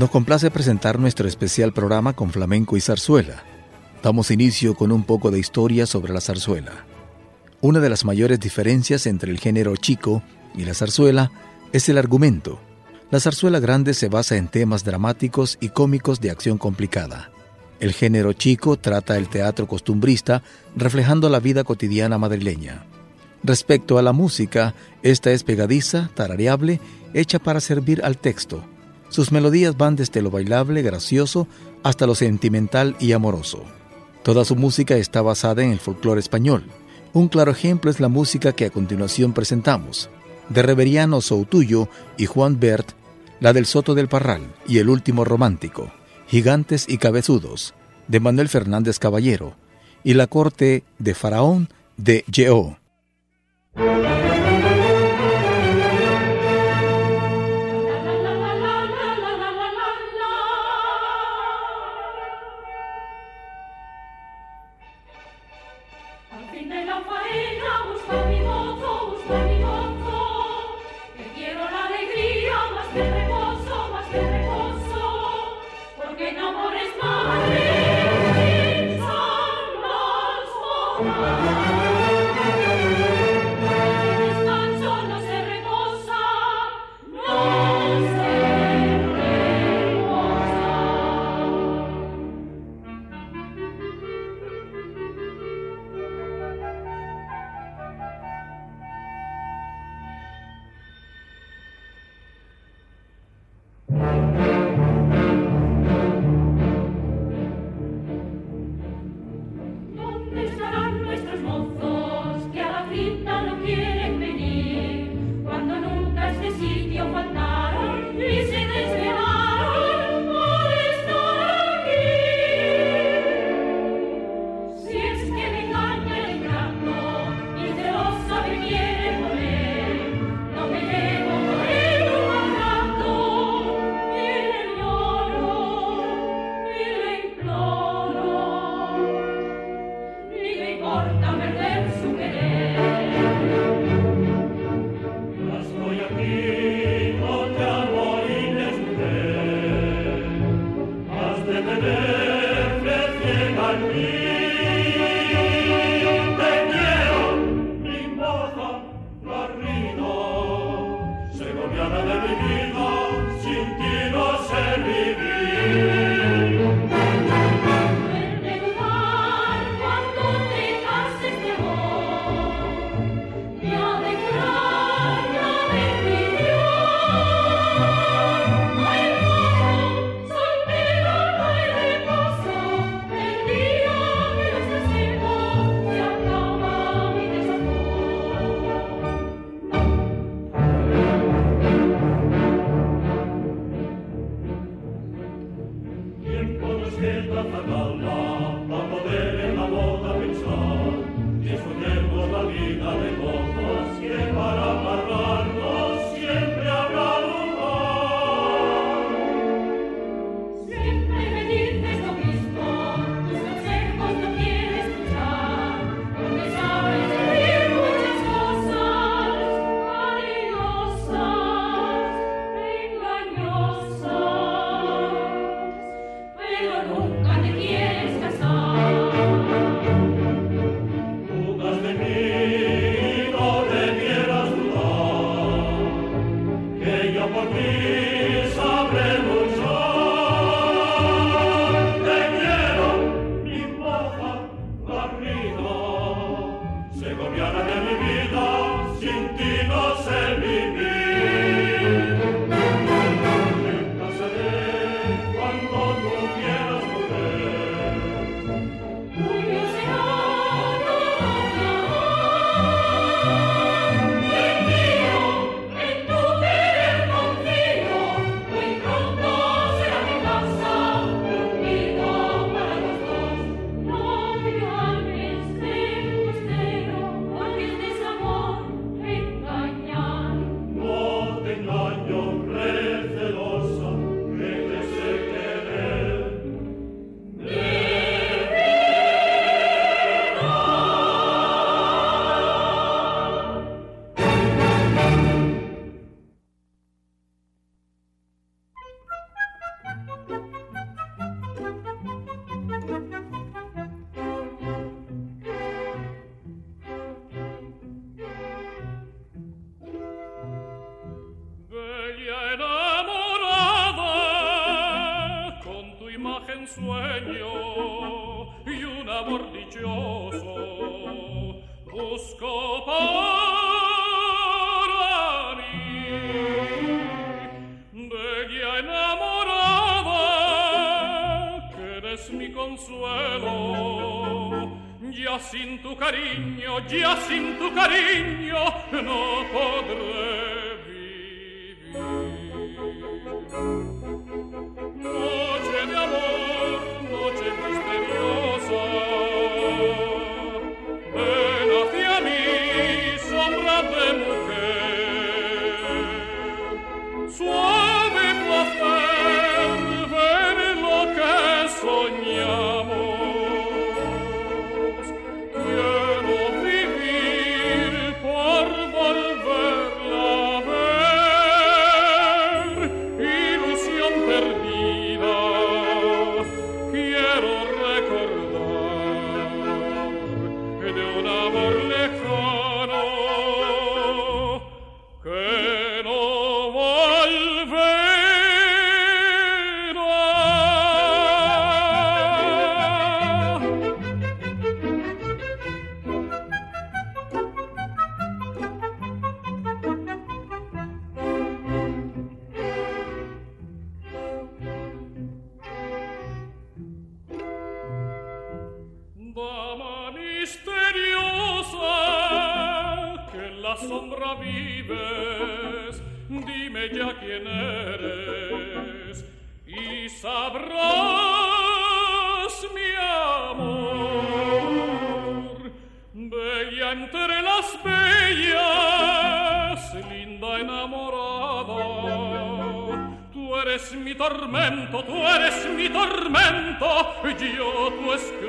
Nos complace presentar nuestro especial programa con flamenco y zarzuela. Damos inicio con un poco de historia sobre la zarzuela. Una de las mayores diferencias entre el género chico y la zarzuela es el argumento. La zarzuela grande se basa en temas dramáticos y cómicos de acción complicada. El género chico trata el teatro costumbrista reflejando la vida cotidiana madrileña. Respecto a la música, esta es pegadiza, tarareable, hecha para servir al texto sus melodías van desde lo bailable, gracioso, hasta lo sentimental y amoroso. Toda su música está basada en el folclore español. Un claro ejemplo es la música que a continuación presentamos, de Reveriano Soutuyo y Juan Bert, la del Soto del Parral y El Último Romántico, Gigantes y Cabezudos, de Manuel Fernández Caballero, y La Corte de Faraón de Yeó. be me. tormento, tú eres mi tormento, y yo tu esposo.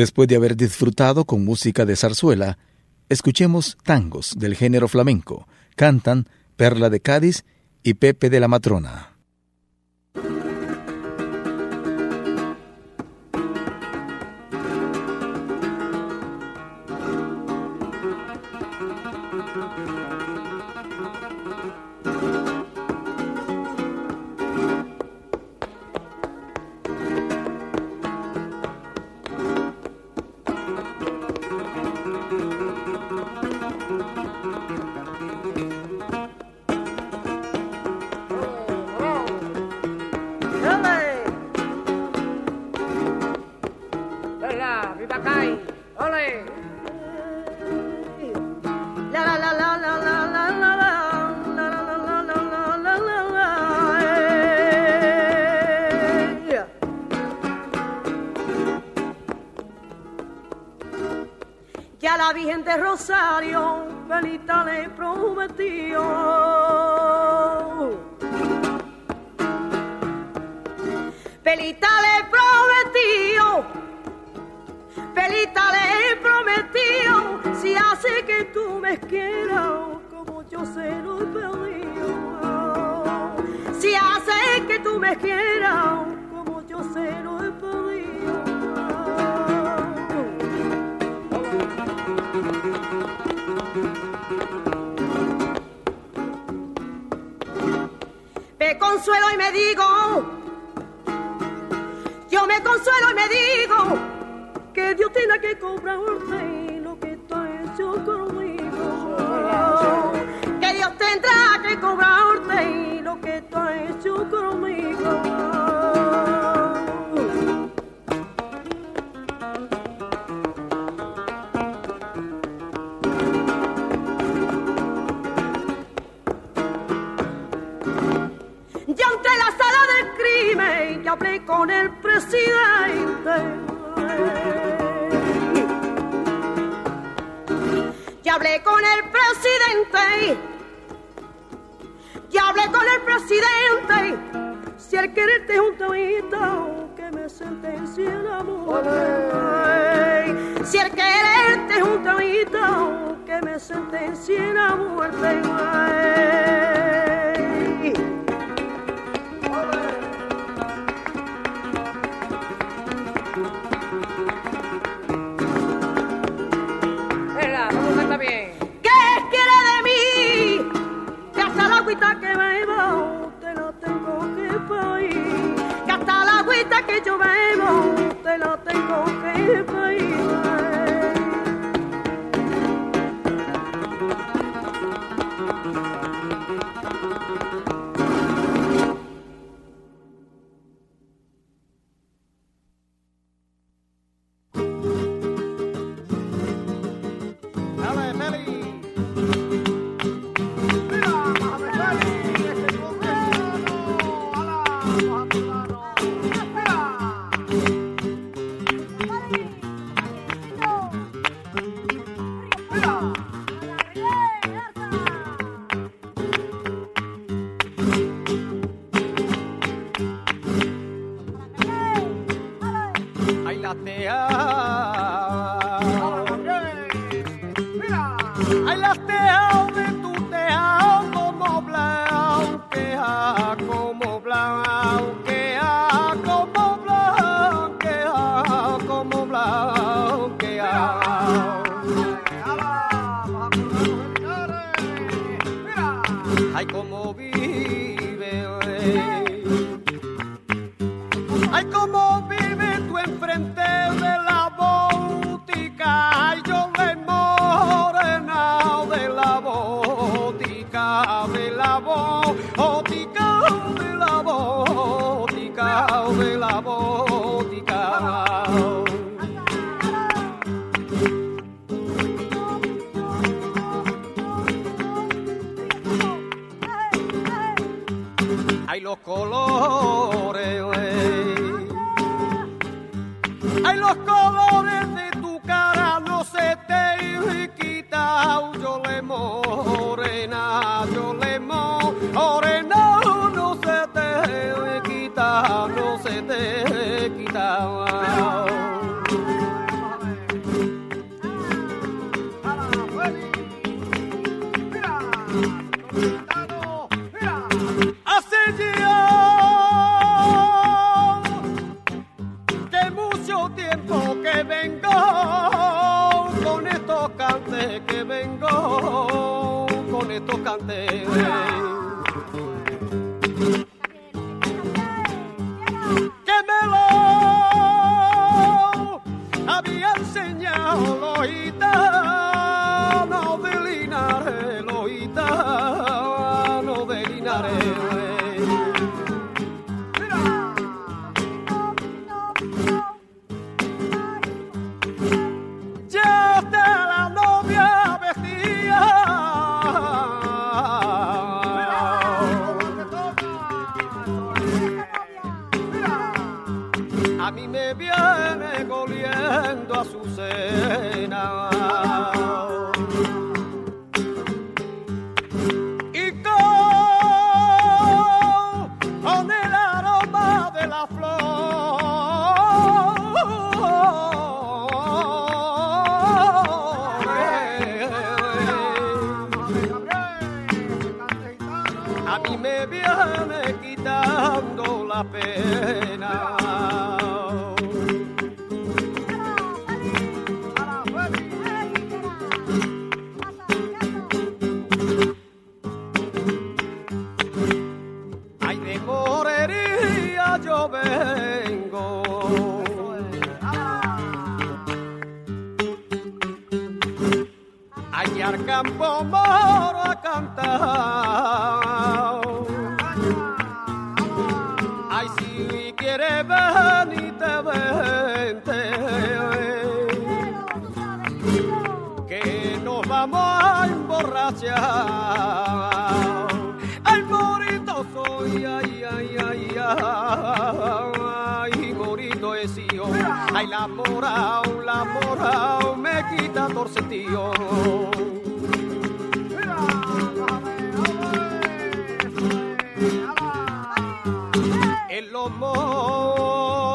Después de haber disfrutado con música de zarzuela, escuchemos tangos del género flamenco. Cantan Perla de Cádiz y Pepe de la Matrona. Virgen de Rosario, Pelita le prometió. Pelita le prometió, Pelita le prometió, si hace que tú me quieras, como yo se lo pedido. Si hace que tú me quieras, como yo se lo consuelo y me digo, yo me consuelo y me digo que Dios tiene que cobrarte lo que has hecho conmigo. Que Dios tendrá que cobrarte y hablé con el presidente. Ya hablé con el presidente. Ya hablé con el presidente. Si el quererte es un tabito, que me sentencie la muerte. Si el quererte es un tabito, que me sentencie la muerte. ¿Qué agüita que bebo te la tengo que pedir. Que hasta la agüita que yo bebo te la tengo que pedir. day. Hace viene coliendo a su cena. Y con el aroma de la flor. A mí me viene quitando la pena. ay morito soy, ay, ay, ay, ay, morito es yo, ay la morao, la morao, me quita torce tío. En los montes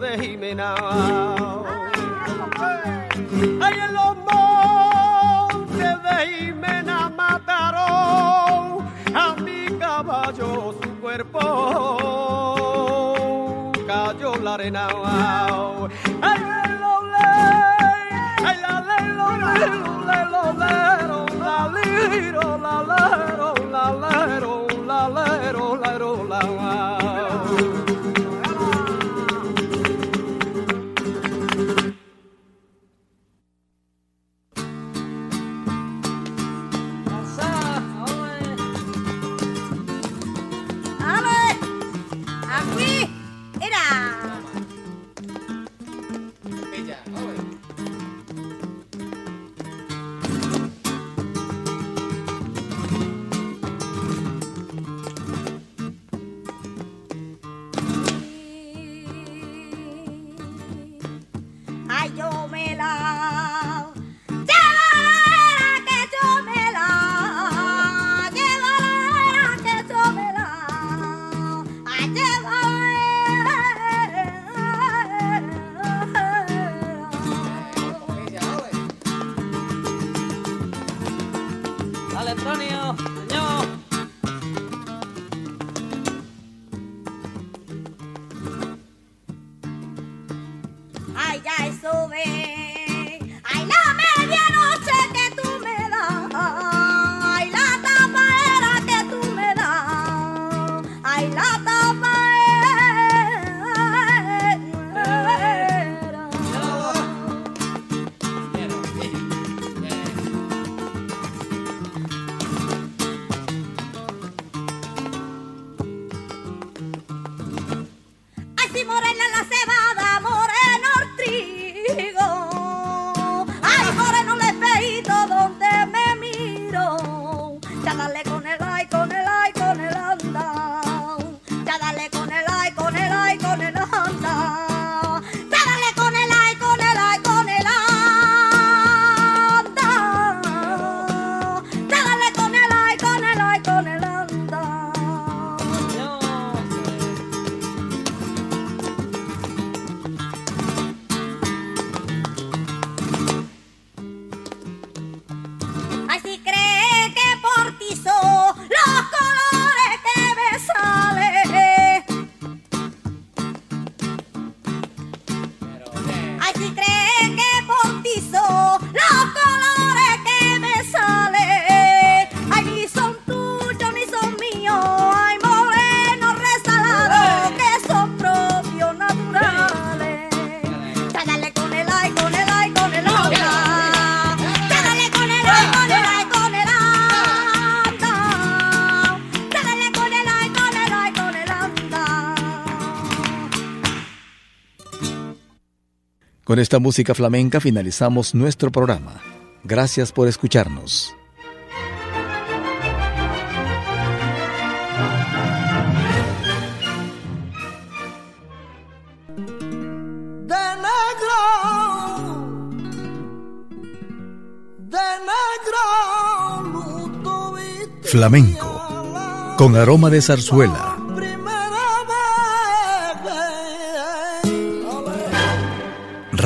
de Jimena, ay en cuerpo cayó la arena. ang Con esta música flamenca finalizamos nuestro programa. Gracias por escucharnos. De negro, de negro, Flamenco, con aroma de zarzuela